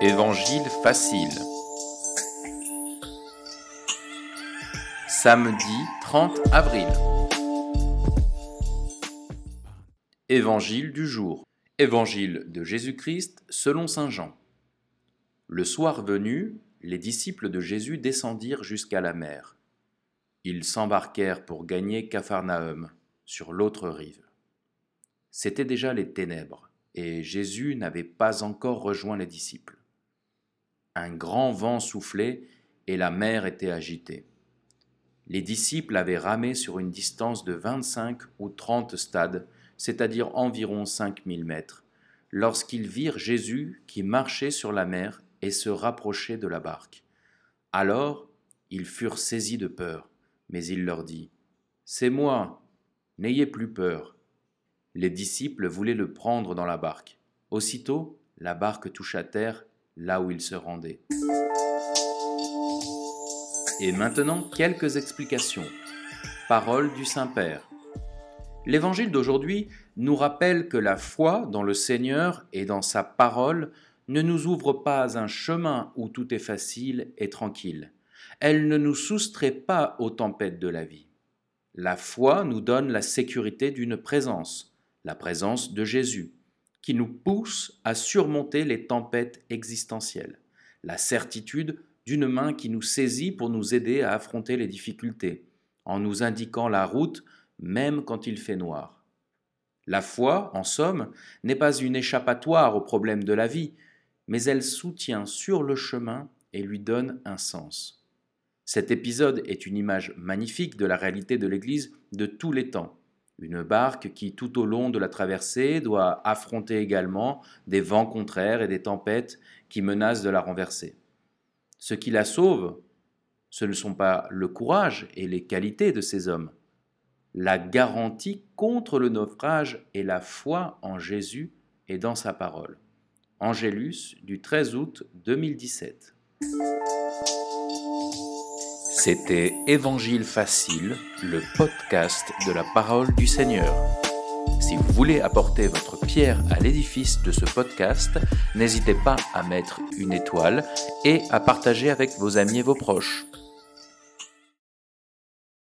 Évangile facile. Samedi 30 avril. Évangile du jour. Évangile de Jésus-Christ selon Saint Jean. Le soir venu, les disciples de Jésus descendirent jusqu'à la mer. Ils s'embarquèrent pour gagner Capharnaüm, sur l'autre rive. C'étaient déjà les ténèbres, et Jésus n'avait pas encore rejoint les disciples. Un grand vent soufflait et la mer était agitée. Les disciples avaient ramé sur une distance de 25 ou 30 stades, c'est-à-dire environ 5000 mètres, lorsqu'ils virent Jésus qui marchait sur la mer et se rapprochait de la barque. Alors ils furent saisis de peur, mais il leur dit, C'est moi, n'ayez plus peur. Les disciples voulaient le prendre dans la barque. Aussitôt, la barque toucha terre là où il se rendait. Et maintenant, quelques explications. Parole du Saint-Père. L'évangile d'aujourd'hui nous rappelle que la foi dans le Seigneur et dans sa parole ne nous ouvre pas un chemin où tout est facile et tranquille. Elle ne nous soustrait pas aux tempêtes de la vie. La foi nous donne la sécurité d'une présence, la présence de Jésus qui nous pousse à surmonter les tempêtes existentielles, la certitude d'une main qui nous saisit pour nous aider à affronter les difficultés, en nous indiquant la route même quand il fait noir. La foi, en somme, n'est pas une échappatoire aux problèmes de la vie, mais elle soutient sur le chemin et lui donne un sens. Cet épisode est une image magnifique de la réalité de l'Église de tous les temps. Une barque qui, tout au long de la traversée, doit affronter également des vents contraires et des tempêtes qui menacent de la renverser. Ce qui la sauve, ce ne sont pas le courage et les qualités de ces hommes. La garantie contre le naufrage est la foi en Jésus et dans sa parole. Angélus du 13 août 2017. C'était Évangile facile, le podcast de la parole du Seigneur. Si vous voulez apporter votre pierre à l'édifice de ce podcast, n'hésitez pas à mettre une étoile et à partager avec vos amis et vos proches.